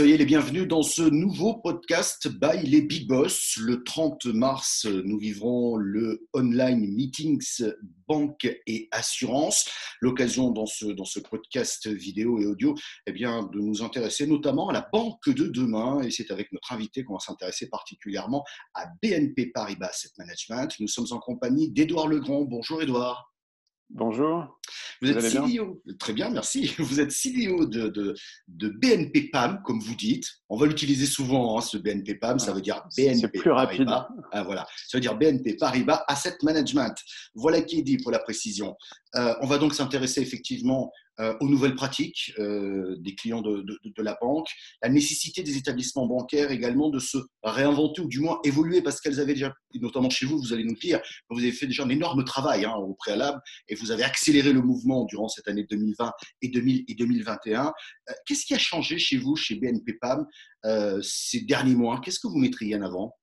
soyez les bienvenus dans ce nouveau podcast by les Big Boss. Le 30 mars, nous vivrons le online meetings banque et assurance. L'occasion dans ce, dans ce podcast vidéo et audio, eh bien, de nous intéresser notamment à la banque de demain. Et c'est avec notre invité qu'on va s'intéresser particulièrement à BNP Paribas Asset Management. Nous sommes en compagnie d'Edouard Legrand. Bonjour Edouard. Bonjour. Vous, êtes CEO, très bien, merci. Vous êtes CEO de, de, BNP PAM, comme vous dites. On va l'utiliser souvent, hein, ce BNP PAM, ça veut dire BNP plus Paribas. Ah, voilà, ça veut dire BNP Paribas Asset Management. Voilà qui est dit pour la précision. Euh, on va donc s'intéresser effectivement euh, aux nouvelles pratiques euh, des clients de, la banque, la nécessité des établissements bancaires également de se réinventer ou du moins évoluer parce qu'elles avaient déjà, notamment chez vous, vous allez nous dire, vous avez fait déjà un énorme travail hein, au préalable et vous avez accéléré le mouvement durant cette année 2020 et, 2021. Euh, qu'est-ce qui a changé chez vous, chez BNP PAM, ces derniers mois? Qu'est-ce que vous mettriez en avant?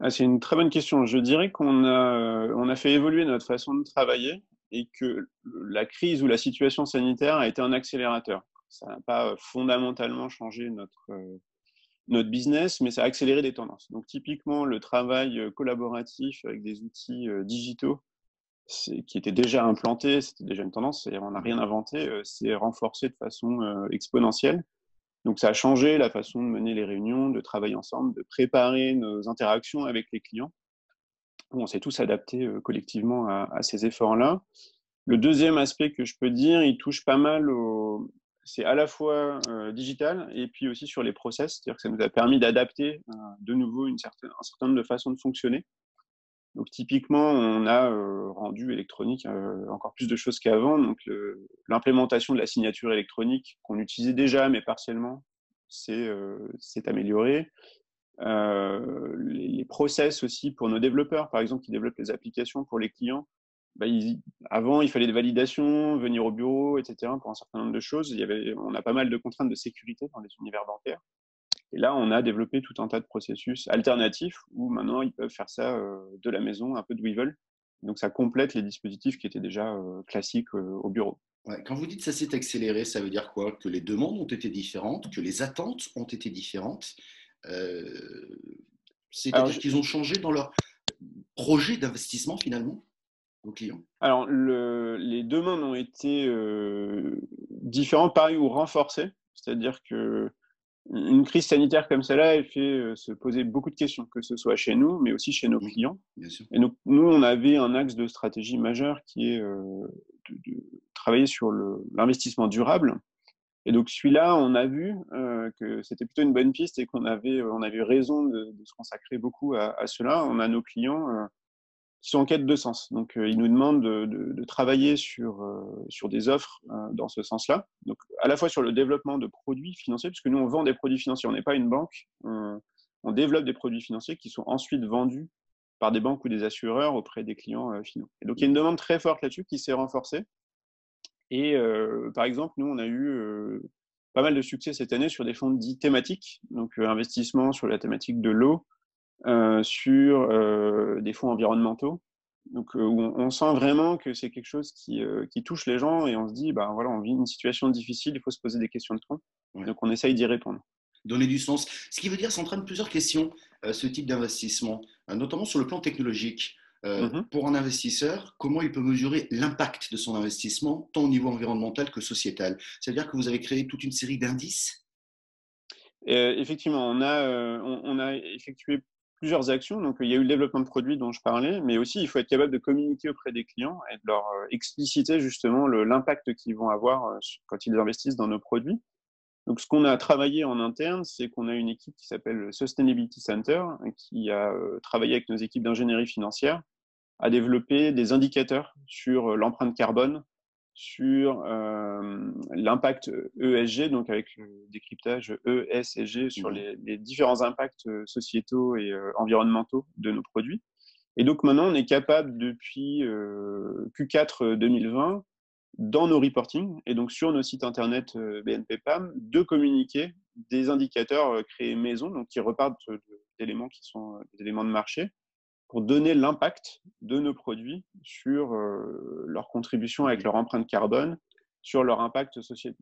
Ah, c'est une très bonne question. Je dirais qu'on a, on a fait évoluer notre façon de travailler et que la crise ou la situation sanitaire a été un accélérateur. Ça n'a pas fondamentalement changé notre, euh, notre business, mais ça a accéléré des tendances. Donc typiquement, le travail euh, collaboratif avec des outils euh, digitaux qui étaient déjà implantés, c'était déjà une tendance, on n'a rien inventé, c'est renforcé de façon exponentielle. Donc ça a changé la façon de mener les réunions, de travailler ensemble, de préparer nos interactions avec les clients on s'est tous adaptés collectivement à, ces efforts-là. Le deuxième aspect que je peux dire, il touche pas mal au. C'est à la fois digital et puis aussi sur les process, c'est-à-dire que ça nous a permis d'adapter de nouveau un certain nombre de façons de fonctionner. Donc typiquement, on a rendu électronique encore plus de choses qu'avant. Donc l'implémentation de la signature électronique qu'on utilisait déjà mais partiellement, c'est amélioré. Euh, les, process aussi pour nos développeurs, par exemple, qui développent les applications pour les clients. Bah, avant, il fallait des validations, venir au bureau, etc. pour un certain nombre de choses. On a pas mal de contraintes de sécurité dans les univers bancaires. Et là, on a développé tout un tas de processus alternatifs où maintenant ils peuvent faire ça euh, de la maison, un peu de Weevil. Donc ça complète les dispositifs qui étaient déjà euh, classiques au bureau. Quand vous dites ça s'est accéléré, ça veut dire quoi? Que les demandes ont été différentes, que les attentes ont été différentes? Euh, c'est-à-dire qu'ils ont changé dans leur projet d'investissement finalement aux clients Alors, le, les demandes ont été euh, différentes, pareil, ou renforcées. C'est-à-dire que une crise sanitaire comme celle-là, elle fait euh, se poser beaucoup de questions, que ce soit chez nous, mais aussi chez nos clients. Et nous, on avait un axe de stratégie majeur qui est de, travailler sur l'investissement durable. Et donc celui-là, on a vu euh, que c'était plutôt une bonne piste et qu'on avait, on avait raison de, se consacrer beaucoup à, cela. On a nos clients euh, qui sont en quête de sens. Donc euh, ils nous demandent de, travailler sur, sur des offres dans ce sens-là. Donc à la fois sur le développement de produits financiers, puisque nous on vend des produits financiers, on n'est pas une banque, on, on, développe des produits financiers qui sont ensuite vendus par des banques ou des assureurs auprès des clients finaux. Et donc il y a une demande très forte là-dessus qui s'est renforcée. Et euh, par exemple, nous, on a eu euh, pas mal de succès cette année sur des fonds dits thématiques, donc euh, investissement sur la thématique de l'eau, sur des fonds environnementaux. Donc, où on, sent vraiment que c'est quelque chose qui, qui, touche les gens et on se dit, bah, voilà, on vit une situation difficile, il faut se poser des questions de fond. Donc, on essaye d'y répondre. Donner du sens. Ce qui veut dire, ça entraîne plusieurs questions, ce type d'investissement, notamment sur le plan technologique. Euh, mmh pour un investisseur, comment il peut mesurer l'impact de son investissement, tant au niveau environnemental que sociétal? C'est-à-dire que vous avez créé toute une série d'indices? Euh, Effectivement, on a, euh, on, a effectué plusieurs actions. Donc, il y a eu le développement de produits dont je parlais, mais aussi il faut être capable de communiquer auprès des clients et de leur expliciter justement l'impact qu'ils vont avoir quand ils investissent dans nos produits. Donc, ce qu'on a travaillé en interne, c'est qu'on a une équipe qui s'appelle le Sustainability Center, qui a euh, travaillé avec nos équipes d'ingénierie financière à développer des indicateurs sur euh, l'empreinte carbone, sur euh, l'impact ESG, donc avec le décryptage ESG sur mmh. les, différents impacts sociétaux et environnementaux de nos produits. Et donc maintenant, on est capable depuis Q4 2020 dans nos reporting et donc sur nos sites internet euh, BNP PAM de communiquer des indicateurs euh, créés maison, donc qui repartent d'éléments qui sont euh, des éléments de marché, pour donner l'impact de nos produits sur leur contribution avec leur empreinte carbone, sur leur impact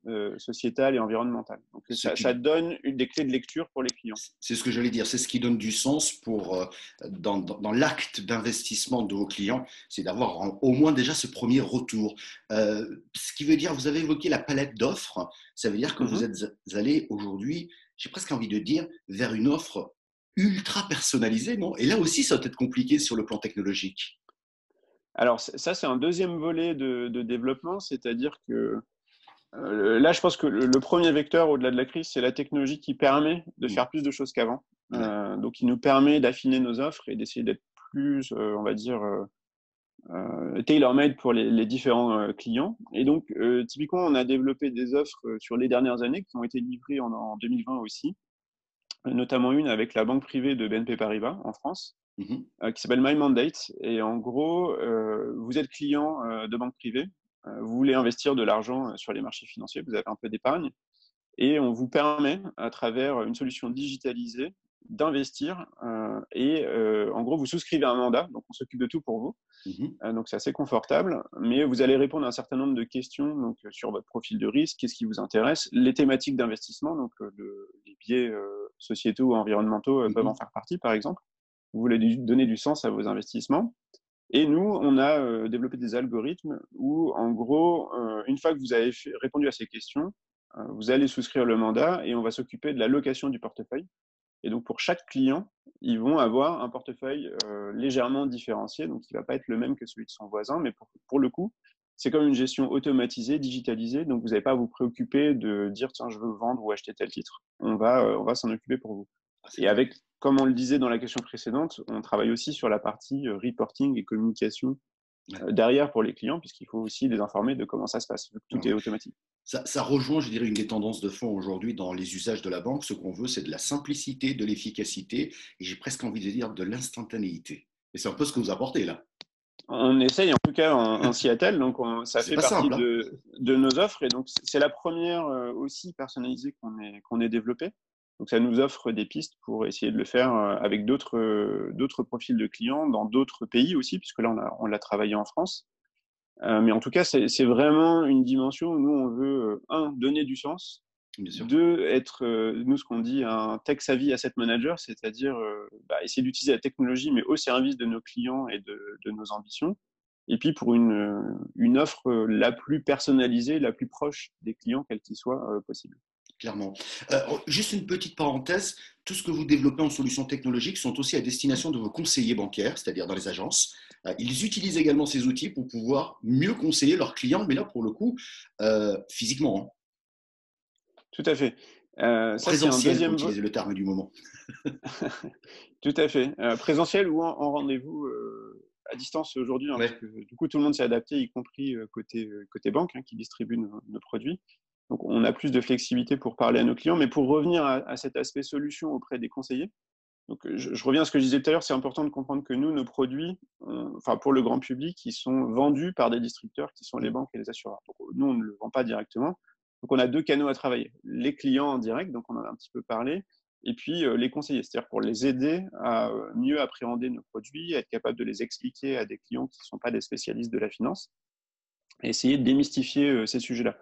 euh, sociétal et environnemental. Donc, ça, donne des clés de lecture pour les clients. C'est ce que j'allais dire, c'est ce qui donne du sens pour, euh, dans, dans, l'acte d'investissement de vos clients, c'est d'avoir au moins déjà ce premier retour. Euh, ce qui veut dire, vous avez évoqué la palette d'offres, ça veut dire que vous mm-hmm. êtes allé aujourd'hui, j'ai presque envie de dire, vers une offre ultra personnalisée, non? Et là aussi, ça va être compliqué sur le plan technologique. Alors ça, c'est un deuxième volet de, développement, c'est-à-dire que euh, là, je pense que le, premier vecteur au-delà de la crise, c'est la technologie qui permet de faire plus de choses qu'avant. Euh, donc, il nous permet d'affiner nos offres et d'essayer d'être plus, euh, on va dire, tailor-made pour les, différents clients. Et donc, typiquement, on a développé des offres sur les dernières années qui ont été livrées en 2020 aussi, notamment une avec la banque privée de BNP Paribas en France. Mmh euh, qui s'appelle My Mandate. Et en gros, euh, vous êtes client euh, de banque privée, vous voulez investir de l'argent sur les marchés financiers, vous avez un peu d'épargne, et on vous permet, à travers une solution digitalisée, d'investir. et en gros, vous souscrivez un mandat, donc on s'occupe de tout pour vous. Mmh donc c'est assez confortable, mais vous allez répondre à un certain nombre de questions donc, sur votre profil de risque, qu'est-ce qui vous intéresse, les thématiques d'investissement, donc les biais sociétaux ou environnementaux mmh peuvent en faire partie, par exemple vous voulez donner du sens à vos investissements. Et nous, on a euh, développé des algorithmes où, en gros, euh, une fois que vous avez répondu à ces questions, euh, vous allez souscrire le mandat et on va s'occuper de la location du portefeuille. Et donc, pour chaque client, ils vont avoir un portefeuille légèrement différencié, donc il ne va pas être le même que celui de son voisin, mais pour, pour le coup, c'est comme une gestion automatisée, digitalisée, donc vous n'avez pas à vous préoccuper de dire tiens, je veux vendre ou acheter tel titre. On va, on va s'en occuper pour vous. Ah, et avec comme on le disait dans la question précédente, on travaille aussi sur la partie euh, reporting et communication euh, derrière pour les clients, puisqu'il faut aussi les informer de comment ça se passe, tout est automatique. Ça, rejoint, je dirais, une des tendances de fond aujourd'hui dans les usages de la banque. Ce qu'on veut, c'est de la simplicité, de l'efficacité, et j'ai presque envie de dire de l'instantanéité. Et c'est un peu ce que vous apportez là. On essaye, en tout cas, en, Seattle, donc ça fait partie hein. de, nos offres, et donc c'est la première euh, aussi personnalisée qu'on ait, qu'on ait développée. Donc ça nous offre des pistes pour essayer de le faire euh, avec d'autres euh, d'autres profils de clients dans d'autres pays aussi, puisque là on l'a travaillé en France. Euh, mais en tout cas, c'est vraiment une dimension où nous on veut un donner du sens, deux être nous ce qu'on dit un tech savvy asset manager, c'est-à-dire bah, essayer d'utiliser la technologie mais au service de nos clients et de, de nos ambitions. Et puis pour une, une offre la plus personnalisée, la plus proche des clients, quelle qu'il soit possible clairement. Euh, juste une petite parenthèse, tout ce que vous développez en solutions technologiques sont aussi à destination de vos conseillers bancaires, c'est-à-dire dans les agences. Euh, ils utilisent également ces outils pour pouvoir mieux conseiller leurs clients, mais là, pour le coup, euh, physiquement. Hein. Tout à fait. Euh, présentiel, deuxième... pour utiliser le terme du moment. tout à fait. présentiel ou en, rendez-vous à distance aujourd'hui, hein, du coup, tout le monde s'est adapté, y compris côté, côté banque, hein, qui distribue nos produits. Donc, on a plus de flexibilité pour parler à nos clients. Mais pour revenir à, cet aspect solution auprès des conseillers, donc je, reviens à ce que je disais tout à l'heure, c'est important de comprendre que nous, nos produits, enfin pour le grand public, ils sont vendus par des distributeurs qui sont les banques et les assureurs. Donc, nous, on ne le vend pas directement. Donc, on a deux canaux à travailler. Les clients en direct, donc on en a un petit peu parlé, et puis euh, les conseillers, c'est-à-dire pour les aider à euh, mieux appréhender nos produits, être capable de les expliquer à des clients qui ne sont pas des spécialistes de la finance, et essayer de démystifier euh, ces sujets-là.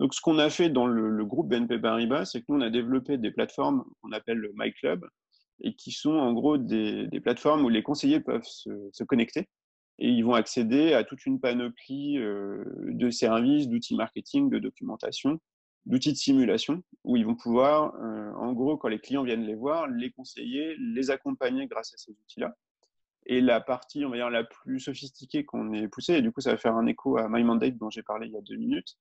Donc, ce qu'on a fait dans le, groupe BNP Paribas, c'est que nous, on a développé des plateformes qu'on appelle le My Club et qui sont en gros des, plateformes où les conseillers peuvent se, connecter et ils vont accéder à toute une panoplie euh, de services, d'outils marketing, de documentation, d'outils de simulation où ils vont pouvoir, euh, en gros, quand les clients viennent les voir, les conseiller, les accompagner grâce à ces outils-là. Et la partie, on va dire, la plus sophistiquée qu'on ait poussée, et du coup, ça va faire un écho à My Mandate dont j'ai parlé il y a deux minutes,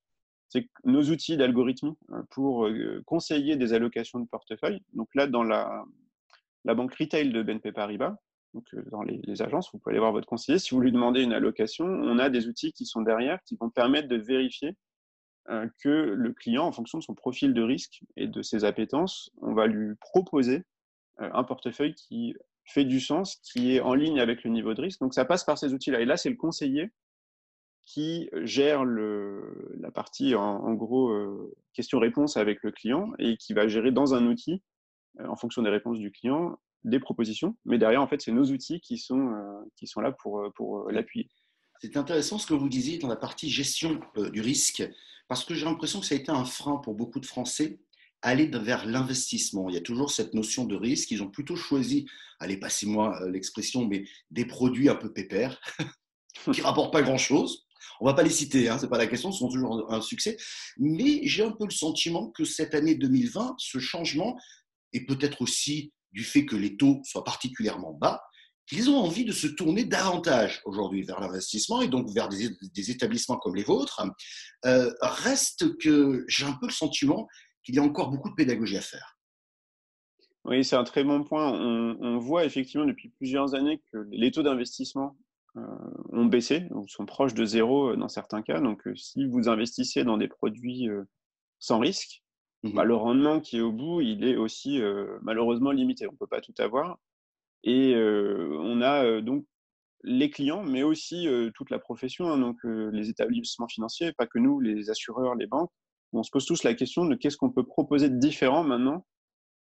c'est nos outils d'algorithme euh, pour euh, conseiller des allocations de portefeuille. Donc là, dans la, banque retail de BNP Paribas, donc euh, dans les, agences, vous pouvez aller voir votre conseiller. Si vous lui demandez une allocation, on a des outils qui sont derrière qui vont permettre de vérifier que le client, en fonction de son profil de risque et de ses appétences, on va lui proposer un portefeuille qui fait du sens, qui est en ligne avec le niveau de risque. Donc ça passe par ces outils-là. Et là, c'est le conseiller qui gère le, la partie, en, gros, euh, question-réponse avec le client et qui va gérer dans un outil, euh, en fonction des réponses du client, des propositions. Mais derrière, en fait, c'est nos outils qui sont, euh, qui sont là pour, pour l'appuyer. C'est intéressant ce que vous disiez dans la partie gestion euh, du risque, parce que j'ai l'impression que ça a été un frein pour beaucoup de Français aller vers l'investissement. Il y a toujours cette notion de risque. Ils ont plutôt choisi, allez, passez-moi euh, l'expression, mais des produits un peu pépères, qui ne rapportent pas grand-chose. On va pas les citer, hein, ce n'est pas la question, ce sont toujours un succès. Mais j'ai un peu le sentiment que cette année 2020, ce changement, et peut-être aussi du fait que les taux soient particulièrement bas, qu'ils ont envie de se tourner davantage aujourd'hui vers l'investissement et donc vers des, établissements comme les vôtres, euh, reste que j'ai un peu le sentiment qu'il y a encore beaucoup de pédagogie à faire. Oui, c'est un très bon point. On, voit effectivement depuis plusieurs années que les taux d'investissement ont baissé ou sont proches de zéro euh, dans certains cas. Donc, si vous investissez dans des produits sans risque, mmh bah, le rendement qui est au bout, il est aussi malheureusement limité. On ne peut pas tout avoir. Et on a donc les clients, mais aussi toute la profession, hein, donc les établissements financiers, pas que nous, les assureurs, les banques. On se pose tous la question de qu'est-ce qu'on peut proposer de différent maintenant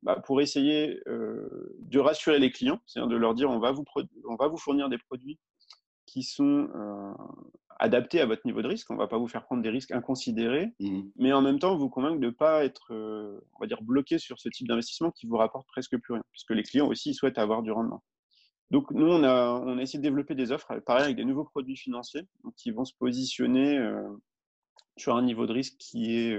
bah, pour essayer de rassurer les clients, c'est-à-dire de leur dire on va vous, on va vous fournir des produits qui sont adaptés à votre niveau de risque. On ne va pas vous faire prendre des risques inconsidérés, mmh mais en même temps vous convaincre de ne pas être, on va dire, bloqué sur ce type d'investissement qui vous rapporte presque plus rien, puisque les clients aussi souhaitent avoir du rendement. Donc nous, on a, on a essayé de développer des offres, pareil, avec des nouveaux produits financiers qui vont se positionner sur un niveau de risque qui est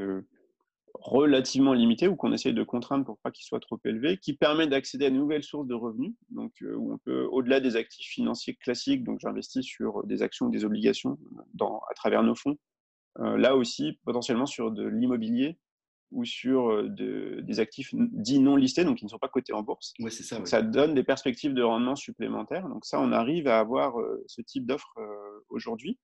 relativement limité ou qu'on essaye de contraindre pour pas qu'il soit trop élevé, qui permet d'accéder à de nouvelles sources de revenus, donc euh, où on peut, au-delà des actifs financiers classiques, donc j'investis sur des actions ou des obligations dans, à travers nos fonds, euh, là aussi potentiellement sur de l'immobilier ou sur euh, des actifs dits non listés, donc qui ne sont pas cotés en bourse. Ouais. Ça donne des perspectives de rendement supplémentaires. Donc ça, on arrive à avoir ce type d'offre aujourd'hui.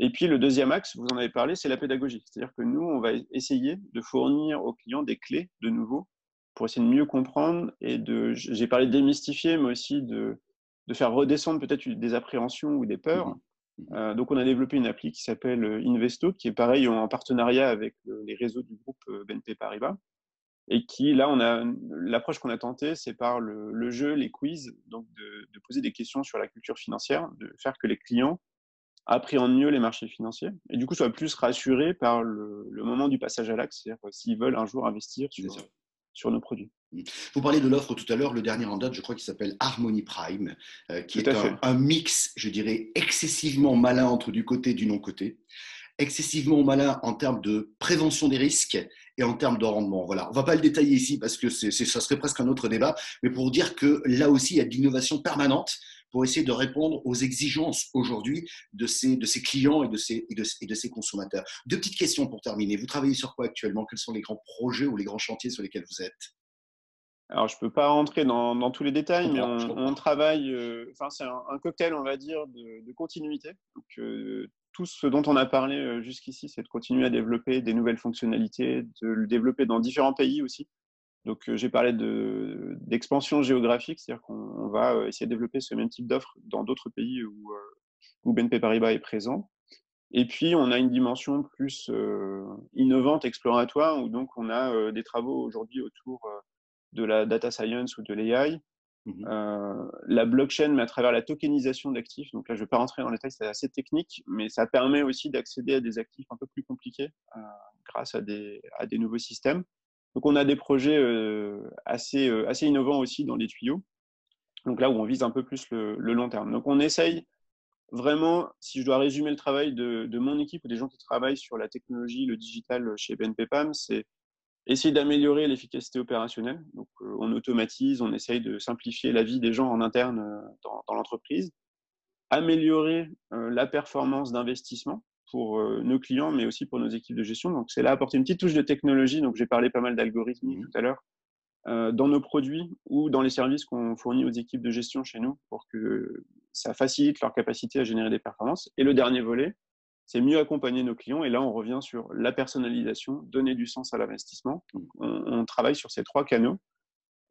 Et puis le deuxième axe, vous en avez parlé, c'est la pédagogie. C'est-à-dire que nous, on va essayer de fournir aux clients des clés de nouveau pour essayer de mieux comprendre et de, j'ai parlé de démystifier, mais aussi de, de faire redescendre peut-être des appréhensions ou des peurs. Mmh mmh euh, donc on a développé une appli qui s'appelle Investo, qui est pareil en partenariat avec les réseaux du groupe euh, BNP Paribas. Et qui, là, on a l'approche qu'on a tentée, c'est par le, jeu, les quiz, donc de, de poser des questions sur la culture financière, de faire que les clients appréhendent mieux les marchés financiers et du coup soient plus rassurés par le, moment du passage à l'acte, c'est-à-dire s'ils veulent un jour investir sur, sur nos produits. Mmh. Vous parliez de l'offre tout à l'heure, le dernier en date, je crois qu'il s'appelle Harmony Prime, euh, qui est un, un, mix, je dirais, excessivement malin entre du côté et du non-côté, excessivement malin en termes de prévention des risques et en termes de rendement. Voilà, on va pas le détailler ici parce que c'est, ça serait presque un autre débat, mais pour dire que là aussi, il y a de l'innovation permanente pour essayer de répondre aux exigences aujourd'hui de ces, de ces clients et de ces, et de, ces consommateurs. Deux petites questions pour terminer. Vous travaillez sur quoi actuellement? Quels sont les grands projets ou les grands chantiers sur lesquels vous êtes? Alors, je ne peux pas rentrer dans, dans, tous les détails, mais on, travaille, euh, enfin, c'est un, cocktail, on va dire, de, continuité. Donc, euh, tout ce dont on a parlé euh, jusqu'ici, c'est de continuer à développer des nouvelles fonctionnalités, de le développer dans différents pays aussi. Donc, euh, j'ai parlé d'expansion géographique, c'est-à-dire qu'on va euh, essayer de développer ce même type d'offre dans d'autres pays où, euh, où, BNP Paribas est présent. Et puis, on a une dimension plus innovante, exploratoire, où donc on a des travaux aujourd'hui autour de la data science ou de l'AI, mmh la blockchain, mais à travers la tokenisation d'actifs. Donc là, je ne vais pas rentrer dans les détails, c'est assez technique, mais ça permet aussi d'accéder à des actifs un peu plus compliqués grâce à des, à des nouveaux systèmes. Donc on a des projets euh, assez, euh, assez innovants aussi dans les tuyaux. Donc là où on vise un peu plus le, long terme. Donc on essaye vraiment, si je dois résumer le travail de, mon équipe ou des gens qui travaillent sur la technologie, le digital chez BNP PAM, c'est essayer d'améliorer l'efficacité opérationnelle. Donc euh, on automatise, on essaye de simplifier la vie des gens en interne dans l'entreprise, améliorer la performance d'investissement pour euh, nos clients, mais aussi pour nos équipes de gestion. Donc, c'est là apporter une petite touche de technologie. Donc, j'ai parlé pas mal d'algorithmes mmh. tout à l'heure euh, dans nos produits ou dans les services qu'on fournit aux équipes de gestion chez nous pour que ça facilite leur capacité à générer des performances. Et le dernier volet, c'est mieux accompagner nos clients. Et là, on revient sur la personnalisation, donner du sens à l'investissement. Mmh. On, travaille sur ces trois canaux.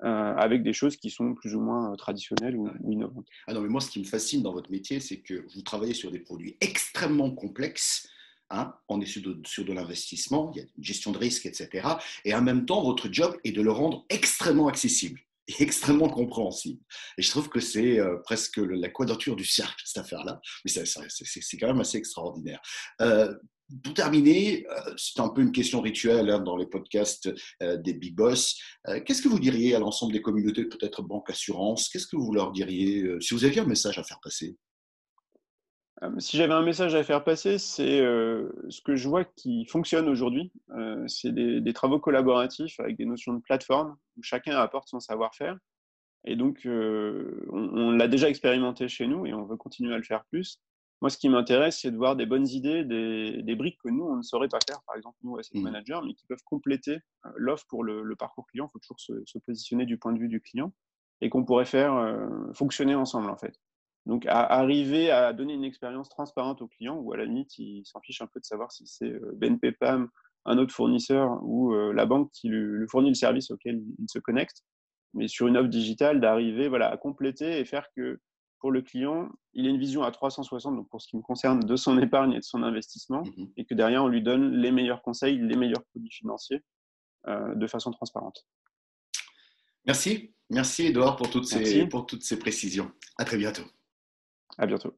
Euh, avec des choses qui sont plus ou moins traditionnelles ou, ou, innovantes. Ah non, mais moi, ce qui me fascine dans votre métier, c'est que vous travaillez sur des produits extrêmement complexes. Hein, on est sur de, sur de l'investissement, il y a une gestion de risque, etc. Et en même temps, votre job est de le rendre extrêmement accessible. et extrêmement compréhensible. Et je trouve que c'est euh, presque la quadrature du cercle, cette affaire-là. Mais c'est quand même assez extraordinaire. Euh, pour terminer, euh, c'est un peu une question rituelle hein, dans les podcasts des Big Boss. Qu'est-ce que vous diriez à l'ensemble des communautés, peut-être banque, assurance? Qu'est-ce que vous leur diriez si vous aviez un message à faire passer? Si j'avais un message à faire passer, c'est ce que je vois qui fonctionne aujourd'hui. c'est des, travaux collaboratifs avec des notions de plateforme où chacun apporte son savoir-faire. Et donc, on, l'a déjà expérimenté chez nous et on veut continuer à le faire plus. Moi, ce qui m'intéresse, c'est de voir des bonnes idées, des, briques que nous, on ne saurait pas faire, par exemple, nous, asset mmh. managers, mais qui peuvent compléter l'offre pour le, parcours client. Il faut toujours se, se, positionner du point de vue du client et qu'on pourrait faire fonctionner ensemble, en fait. Donc, à arriver à donner une expérience transparente au client, ou à la limite, il s'en fiche un peu de savoir si c'est euh, BNP PAM, un autre fournisseur ou euh, la banque qui lui, fournit le service auquel il se connecte. Mais sur une offre digitale, d'arriver voilà, à compléter et faire que pour le client, il ait une vision à 360, donc pour ce qui me concerne, de son épargne et de son investissement, mmh et que derrière, on lui donne les meilleurs conseils, les meilleurs produits financiers euh, de façon transparente. Merci. Merci, Edouard, pour toutes, Ces, pour toutes ces précisions. À très bientôt. À bientôt.